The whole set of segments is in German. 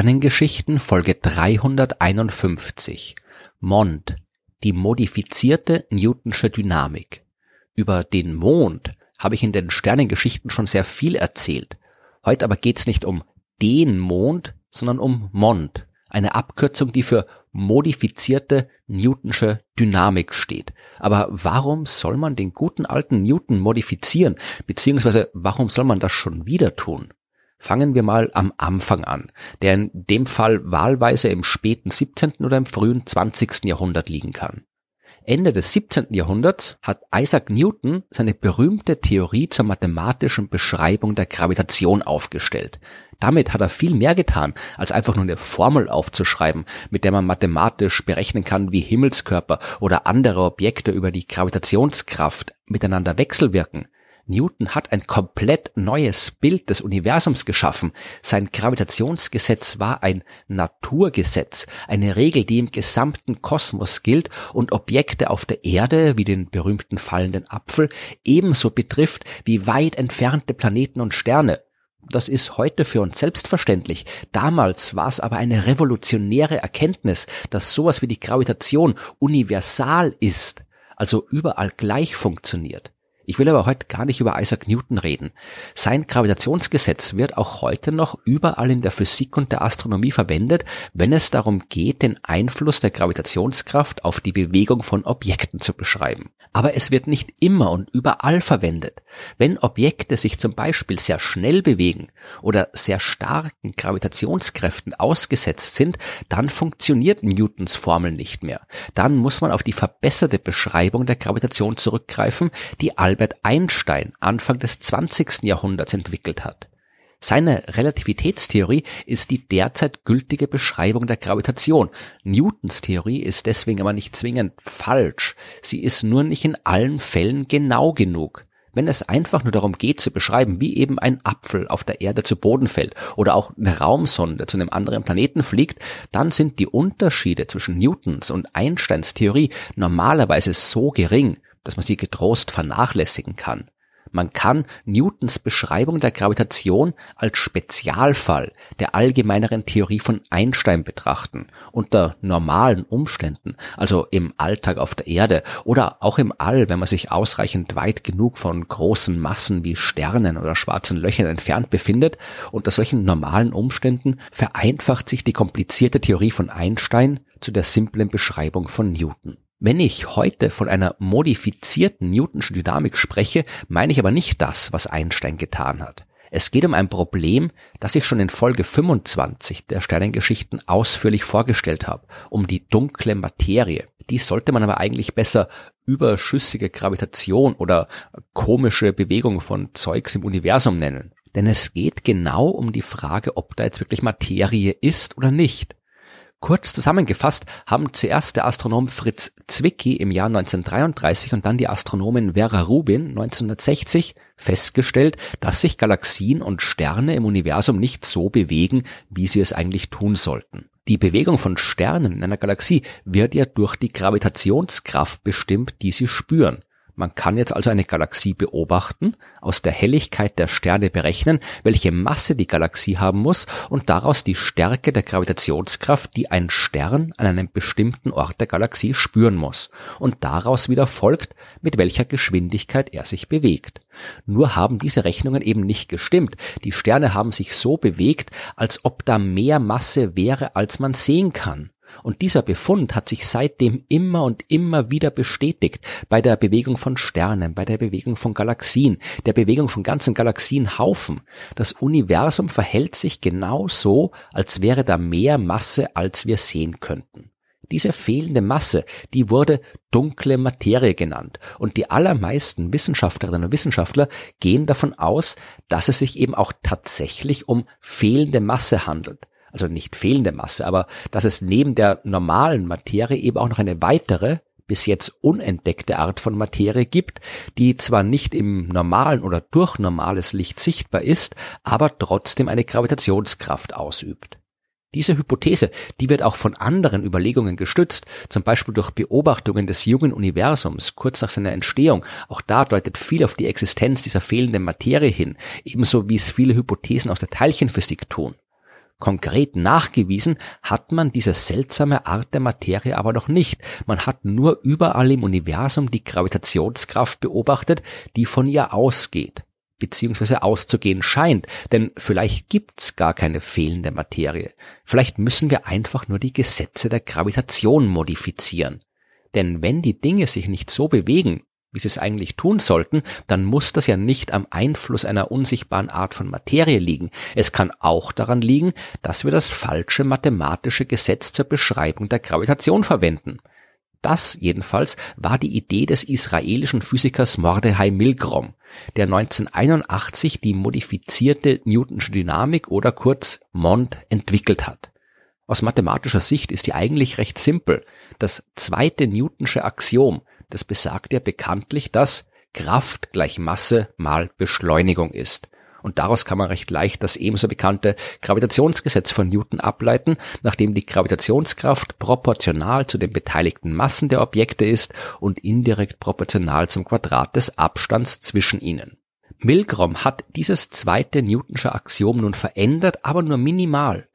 Sternengeschichten Folge 351 Mond, die modifizierte Newtonsche Dynamik. Über den Mond habe ich in den Sternengeschichten schon sehr viel erzählt. Heute aber geht's nicht um den Mond, sondern um Mond, eine Abkürzung, die für modifizierte Newtonsche Dynamik steht. Aber warum soll man den guten alten Newton modifizieren, beziehungsweise warum soll man das schon wieder tun? Fangen wir mal am Anfang an, der in dem Fall wahlweise im späten 17. oder im frühen 20. Jahrhundert liegen kann. Ende des 17. Jahrhunderts hat Isaac Newton seine berühmte Theorie zur mathematischen Beschreibung der Gravitation aufgestellt. Damit hat er viel mehr getan, als einfach nur eine Formel aufzuschreiben, mit der man mathematisch berechnen kann, wie Himmelskörper oder andere Objekte über die Gravitationskraft miteinander wechselwirken. Newton hat ein komplett neues Bild des Universums geschaffen. Sein Gravitationsgesetz war ein Naturgesetz, eine Regel, die im gesamten Kosmos gilt und Objekte auf der Erde, wie den berühmten fallenden Apfel, ebenso betrifft wie weit entfernte Planeten und Sterne. Das ist heute für uns selbstverständlich. Damals war es aber eine revolutionäre Erkenntnis, dass sowas wie die Gravitation universal ist, also überall gleich funktioniert. Ich will aber heute gar nicht über Isaac Newton reden. Sein Gravitationsgesetz wird auch heute noch überall in der Physik und der Astronomie verwendet, wenn es darum geht, den Einfluss der Gravitationskraft auf die Bewegung von Objekten zu beschreiben. Aber es wird nicht immer und überall verwendet. Wenn Objekte sich zum Beispiel sehr schnell bewegen oder sehr starken Gravitationskräften ausgesetzt sind, dann funktioniert Newtons Formel nicht mehr. Dann muss man auf die verbesserte Beschreibung der Gravitation zurückgreifen, die Albert Einstein Anfang des 20. Jahrhunderts entwickelt hat. Seine Relativitätstheorie ist die derzeit gültige Beschreibung der Gravitation. Newtons Theorie ist deswegen aber nicht zwingend falsch. Sie ist nur nicht in allen Fällen genau genug. Wenn es einfach nur darum geht zu beschreiben, wie eben ein Apfel auf der Erde zu Boden fällt oder auch eine Raumsonde zu einem anderen Planeten fliegt, dann sind die Unterschiede zwischen Newtons und Einsteins Theorie normalerweise so gering, dass man sie getrost vernachlässigen kann. Man kann Newtons Beschreibung der Gravitation als Spezialfall der allgemeineren Theorie von Einstein betrachten, unter normalen Umständen, also im Alltag auf der Erde oder auch im All, wenn man sich ausreichend weit genug von großen Massen wie Sternen oder schwarzen Löchern entfernt befindet, unter solchen normalen Umständen vereinfacht sich die komplizierte Theorie von Einstein zu der simplen Beschreibung von Newton. Wenn ich heute von einer modifizierten Newtonschen Dynamik spreche, meine ich aber nicht das, was Einstein getan hat. Es geht um ein Problem, das ich schon in Folge 25 der Sternengeschichten ausführlich vorgestellt habe, um die dunkle Materie. Die sollte man aber eigentlich besser überschüssige Gravitation oder komische Bewegung von Zeugs im Universum nennen. Denn es geht genau um die Frage, ob da jetzt wirklich Materie ist oder nicht. Kurz zusammengefasst haben zuerst der Astronom Fritz Zwicky im Jahr 1933 und dann die Astronomin Vera Rubin 1960 festgestellt, dass sich Galaxien und Sterne im Universum nicht so bewegen, wie sie es eigentlich tun sollten. Die Bewegung von Sternen in einer Galaxie wird ja durch die Gravitationskraft bestimmt, die sie spüren. Man kann jetzt also eine Galaxie beobachten, aus der Helligkeit der Sterne berechnen, welche Masse die Galaxie haben muss und daraus die Stärke der Gravitationskraft, die ein Stern an einem bestimmten Ort der Galaxie spüren muss. Und daraus wieder folgt, mit welcher Geschwindigkeit er sich bewegt. Nur haben diese Rechnungen eben nicht gestimmt. Die Sterne haben sich so bewegt, als ob da mehr Masse wäre, als man sehen kann. Und dieser Befund hat sich seitdem immer und immer wieder bestätigt bei der Bewegung von Sternen, bei der Bewegung von Galaxien, der Bewegung von ganzen Galaxienhaufen. Das Universum verhält sich genau so, als wäre da mehr Masse, als wir sehen könnten. Diese fehlende Masse, die wurde dunkle Materie genannt. Und die allermeisten Wissenschaftlerinnen und Wissenschaftler gehen davon aus, dass es sich eben auch tatsächlich um fehlende Masse handelt also nicht fehlende Masse, aber dass es neben der normalen Materie eben auch noch eine weitere, bis jetzt unentdeckte Art von Materie gibt, die zwar nicht im normalen oder durch normales Licht sichtbar ist, aber trotzdem eine Gravitationskraft ausübt. Diese Hypothese, die wird auch von anderen Überlegungen gestützt, zum Beispiel durch Beobachtungen des jungen Universums kurz nach seiner Entstehung. Auch da deutet viel auf die Existenz dieser fehlenden Materie hin, ebenso wie es viele Hypothesen aus der Teilchenphysik tun. Konkret nachgewiesen hat man diese seltsame Art der Materie aber noch nicht. Man hat nur überall im Universum die Gravitationskraft beobachtet, die von ihr ausgeht beziehungsweise auszugehen scheint, denn vielleicht gibt's gar keine fehlende Materie. Vielleicht müssen wir einfach nur die Gesetze der Gravitation modifizieren. Denn wenn die Dinge sich nicht so bewegen, wie sie es eigentlich tun sollten, dann muss das ja nicht am Einfluss einer unsichtbaren Art von Materie liegen. Es kann auch daran liegen, dass wir das falsche mathematische Gesetz zur Beschreibung der Gravitation verwenden. Das jedenfalls war die Idee des israelischen Physikers Mordechai Milgrom, der 1981 die modifizierte Newtonsche Dynamik oder kurz MOND entwickelt hat. Aus mathematischer Sicht ist die eigentlich recht simpel. Das zweite Newtonsche Axiom, das besagt ja bekanntlich, dass Kraft gleich Masse mal Beschleunigung ist. Und daraus kann man recht leicht das ebenso bekannte Gravitationsgesetz von Newton ableiten, nachdem die Gravitationskraft proportional zu den beteiligten Massen der Objekte ist und indirekt proportional zum Quadrat des Abstands zwischen ihnen. Milgrom hat dieses zweite Newtonsche Axiom nun verändert, aber nur minimal.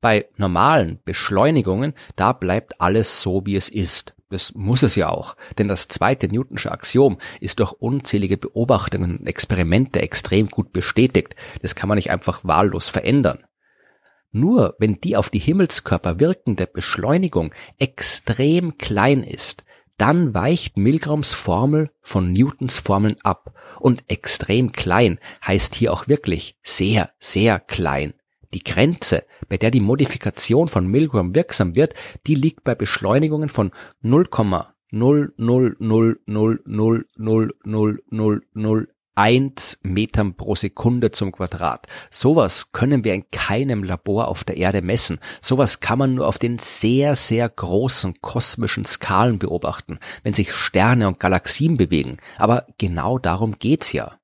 Bei normalen Beschleunigungen, da bleibt alles so, wie es ist. Das muss es ja auch, denn das zweite Newtonsche Axiom ist durch unzählige Beobachtungen und Experimente extrem gut bestätigt. Das kann man nicht einfach wahllos verändern. Nur wenn die auf die Himmelskörper wirkende Beschleunigung extrem klein ist, dann weicht Milgrams Formel von Newtons Formeln ab. Und extrem klein heißt hier auch wirklich sehr, sehr klein. Die Grenze, bei der die Modifikation von Milgram wirksam wird, die liegt bei Beschleunigungen von 0,000000001 Metern pro Sekunde zum Quadrat. Sowas können wir in keinem Labor auf der Erde messen. Sowas kann man nur auf den sehr, sehr großen kosmischen Skalen beobachten, wenn sich Sterne und Galaxien bewegen. Aber genau darum geht's ja.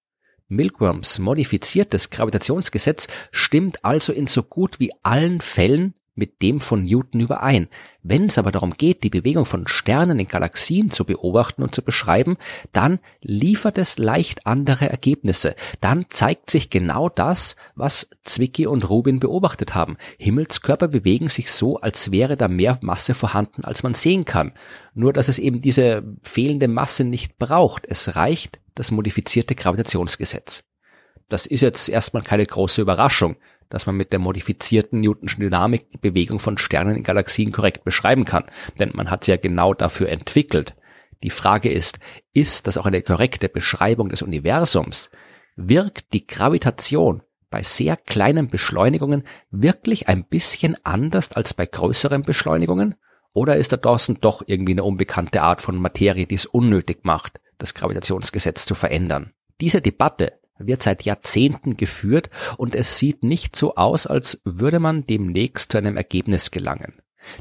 Milgrams modifiziertes Gravitationsgesetz stimmt also in so gut wie allen Fällen mit dem von Newton überein. Wenn es aber darum geht, die Bewegung von Sternen in Galaxien zu beobachten und zu beschreiben, dann liefert es leicht andere Ergebnisse. Dann zeigt sich genau das, was Zwicky und Rubin beobachtet haben. Himmelskörper bewegen sich so, als wäre da mehr Masse vorhanden, als man sehen kann. Nur, dass es eben diese fehlende Masse nicht braucht. Es reicht das modifizierte Gravitationsgesetz. Das ist jetzt erstmal keine große Überraschung, dass man mit der modifizierten Newtonschen Dynamik die Bewegung von Sternen in Galaxien korrekt beschreiben kann, denn man hat sie ja genau dafür entwickelt. Die Frage ist, ist das auch eine korrekte Beschreibung des Universums? Wirkt die Gravitation bei sehr kleinen Beschleunigungen wirklich ein bisschen anders als bei größeren Beschleunigungen? Oder ist da draußen doch irgendwie eine unbekannte Art von Materie, die es unnötig macht, das Gravitationsgesetz zu verändern? Diese Debatte wird seit Jahrzehnten geführt und es sieht nicht so aus, als würde man demnächst zu einem Ergebnis gelangen.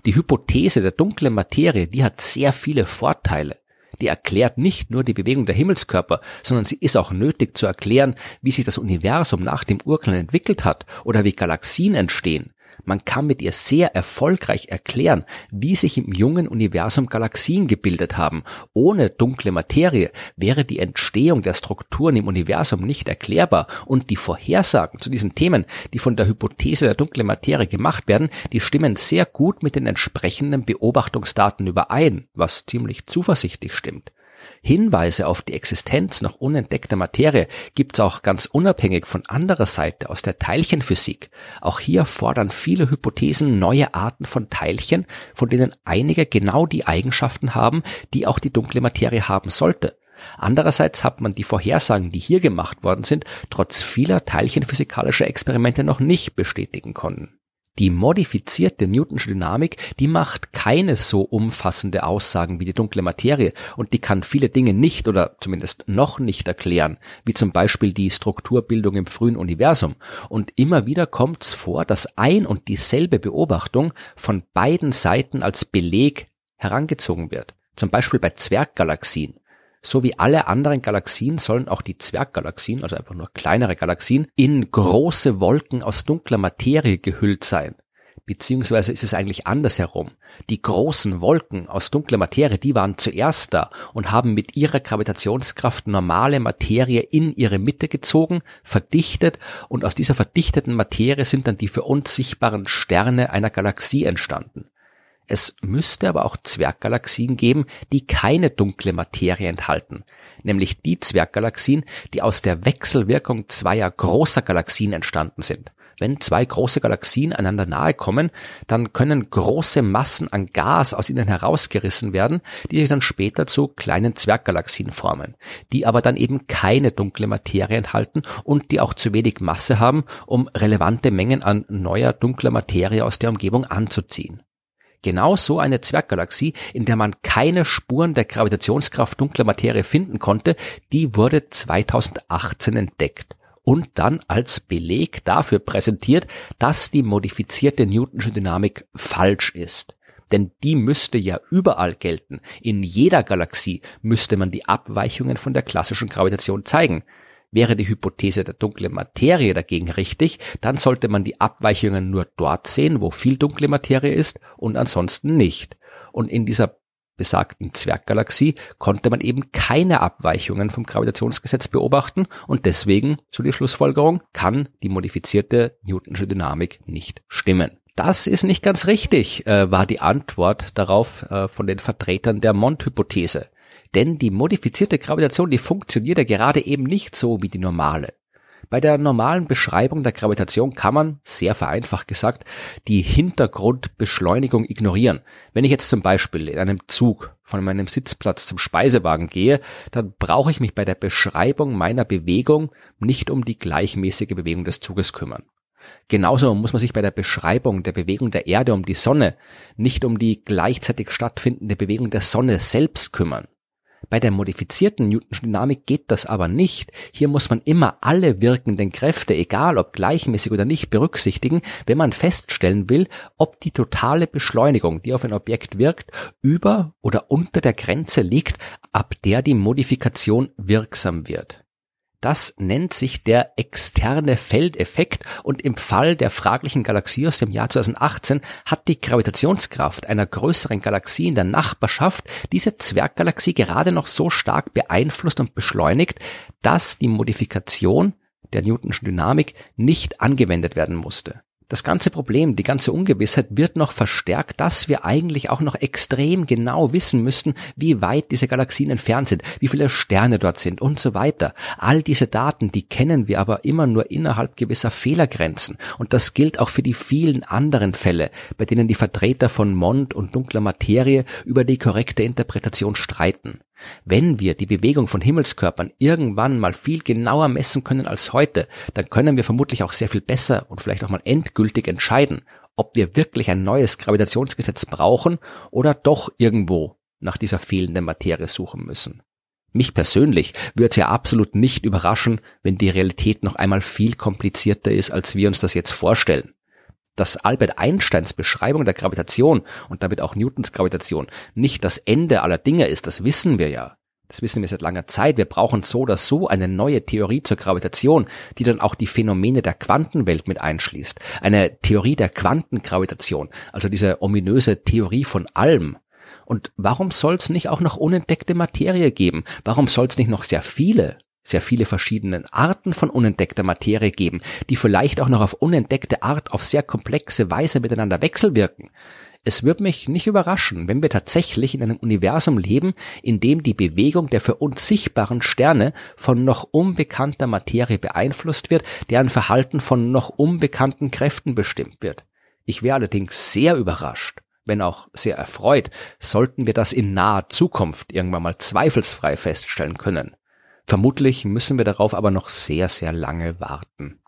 Die Hypothese der dunklen Materie, die hat sehr viele Vorteile. Die erklärt nicht nur die Bewegung der Himmelskörper, sondern sie ist auch nötig zu erklären, wie sich das Universum nach dem Urknall entwickelt hat oder wie Galaxien entstehen. Man kann mit ihr sehr erfolgreich erklären, wie sich im jungen Universum Galaxien gebildet haben. Ohne dunkle Materie wäre die Entstehung der Strukturen im Universum nicht erklärbar und die Vorhersagen zu diesen Themen, die von der Hypothese der dunklen Materie gemacht werden, die stimmen sehr gut mit den entsprechenden Beobachtungsdaten überein, was ziemlich zuversichtlich stimmt. Hinweise auf die Existenz noch unentdeckter Materie gibt's auch ganz unabhängig von anderer Seite aus der Teilchenphysik. Auch hier fordern viele Hypothesen neue Arten von Teilchen, von denen einige genau die Eigenschaften haben, die auch die dunkle Materie haben sollte. Andererseits hat man die Vorhersagen, die hier gemacht worden sind, trotz vieler teilchenphysikalischer Experimente noch nicht bestätigen können. Die modifizierte Newtonsche Dynamik, die macht keine so umfassende Aussagen wie die dunkle Materie und die kann viele Dinge nicht oder zumindest noch nicht erklären, wie zum Beispiel die Strukturbildung im frühen Universum. Und immer wieder kommt es vor, dass ein und dieselbe Beobachtung von beiden Seiten als Beleg herangezogen wird. Zum Beispiel bei Zwerggalaxien. So wie alle anderen Galaxien sollen auch die Zwerggalaxien, also einfach nur kleinere Galaxien, in große Wolken aus dunkler Materie gehüllt sein. Beziehungsweise ist es eigentlich andersherum. Die großen Wolken aus dunkler Materie, die waren zuerst da und haben mit ihrer Gravitationskraft normale Materie in ihre Mitte gezogen, verdichtet und aus dieser verdichteten Materie sind dann die für uns sichtbaren Sterne einer Galaxie entstanden. Es müsste aber auch Zwerggalaxien geben, die keine dunkle Materie enthalten, nämlich die Zwerggalaxien, die aus der Wechselwirkung zweier großer Galaxien entstanden sind. Wenn zwei große Galaxien einander nahe kommen, dann können große Massen an Gas aus ihnen herausgerissen werden, die sich dann später zu kleinen Zwerggalaxien formen, die aber dann eben keine dunkle Materie enthalten und die auch zu wenig Masse haben, um relevante Mengen an neuer dunkler Materie aus der Umgebung anzuziehen. Genau so eine Zwerggalaxie, in der man keine Spuren der Gravitationskraft dunkler Materie finden konnte, die wurde 2018 entdeckt und dann als Beleg dafür präsentiert, dass die modifizierte Newtonsche Dynamik falsch ist. Denn die müsste ja überall gelten. In jeder Galaxie müsste man die Abweichungen von der klassischen Gravitation zeigen. Wäre die Hypothese der dunklen Materie dagegen richtig, dann sollte man die Abweichungen nur dort sehen, wo viel dunkle Materie ist und ansonsten nicht. Und in dieser besagten Zwerggalaxie konnte man eben keine Abweichungen vom Gravitationsgesetz beobachten und deswegen, so die Schlussfolgerung, kann die modifizierte Newtonsche Dynamik nicht stimmen. Das ist nicht ganz richtig, äh, war die Antwort darauf äh, von den Vertretern der Mond-Hypothese. Denn die modifizierte Gravitation, die funktioniert ja gerade eben nicht so wie die normale. Bei der normalen Beschreibung der Gravitation kann man, sehr vereinfacht gesagt, die Hintergrundbeschleunigung ignorieren. Wenn ich jetzt zum Beispiel in einem Zug von meinem Sitzplatz zum Speisewagen gehe, dann brauche ich mich bei der Beschreibung meiner Bewegung nicht um die gleichmäßige Bewegung des Zuges kümmern. Genauso muss man sich bei der Beschreibung der Bewegung der Erde um die Sonne nicht um die gleichzeitig stattfindende Bewegung der Sonne selbst kümmern. Bei der modifizierten Newtonschen Dynamik geht das aber nicht. Hier muss man immer alle wirkenden Kräfte, egal ob gleichmäßig oder nicht, berücksichtigen, wenn man feststellen will, ob die totale Beschleunigung, die auf ein Objekt wirkt, über oder unter der Grenze liegt, ab der die Modifikation wirksam wird. Das nennt sich der externe Feldeffekt und im Fall der fraglichen Galaxie aus dem Jahr 2018 hat die Gravitationskraft einer größeren Galaxie in der Nachbarschaft diese Zwerggalaxie gerade noch so stark beeinflusst und beschleunigt, dass die Modifikation der Newtonschen Dynamik nicht angewendet werden musste. Das ganze Problem, die ganze Ungewissheit wird noch verstärkt, dass wir eigentlich auch noch extrem genau wissen müssten, wie weit diese Galaxien entfernt sind, wie viele Sterne dort sind und so weiter. All diese Daten, die kennen wir aber immer nur innerhalb gewisser Fehlergrenzen. Und das gilt auch für die vielen anderen Fälle, bei denen die Vertreter von Mond und dunkler Materie über die korrekte Interpretation streiten. Wenn wir die Bewegung von Himmelskörpern irgendwann mal viel genauer messen können als heute, dann können wir vermutlich auch sehr viel besser und vielleicht auch mal endgültig entscheiden, ob wir wirklich ein neues Gravitationsgesetz brauchen oder doch irgendwo nach dieser fehlenden Materie suchen müssen. Mich persönlich würde es ja absolut nicht überraschen, wenn die Realität noch einmal viel komplizierter ist, als wir uns das jetzt vorstellen dass Albert Einsteins Beschreibung der Gravitation und damit auch Newtons Gravitation nicht das Ende aller Dinge ist, das wissen wir ja. Das wissen wir seit langer Zeit. Wir brauchen so oder so eine neue Theorie zur Gravitation, die dann auch die Phänomene der Quantenwelt mit einschließt. Eine Theorie der Quantengravitation, also diese ominöse Theorie von allem. Und warum soll es nicht auch noch unentdeckte Materie geben? Warum soll es nicht noch sehr viele sehr viele verschiedene Arten von unentdeckter Materie geben, die vielleicht auch noch auf unentdeckte Art auf sehr komplexe Weise miteinander wechselwirken. Es wird mich nicht überraschen, wenn wir tatsächlich in einem Universum leben, in dem die Bewegung der für uns sichtbaren Sterne von noch unbekannter Materie beeinflusst wird, deren Verhalten von noch unbekannten Kräften bestimmt wird. Ich wäre allerdings sehr überrascht, wenn auch sehr erfreut, sollten wir das in naher Zukunft irgendwann mal zweifelsfrei feststellen können. Vermutlich müssen wir darauf aber noch sehr, sehr lange warten.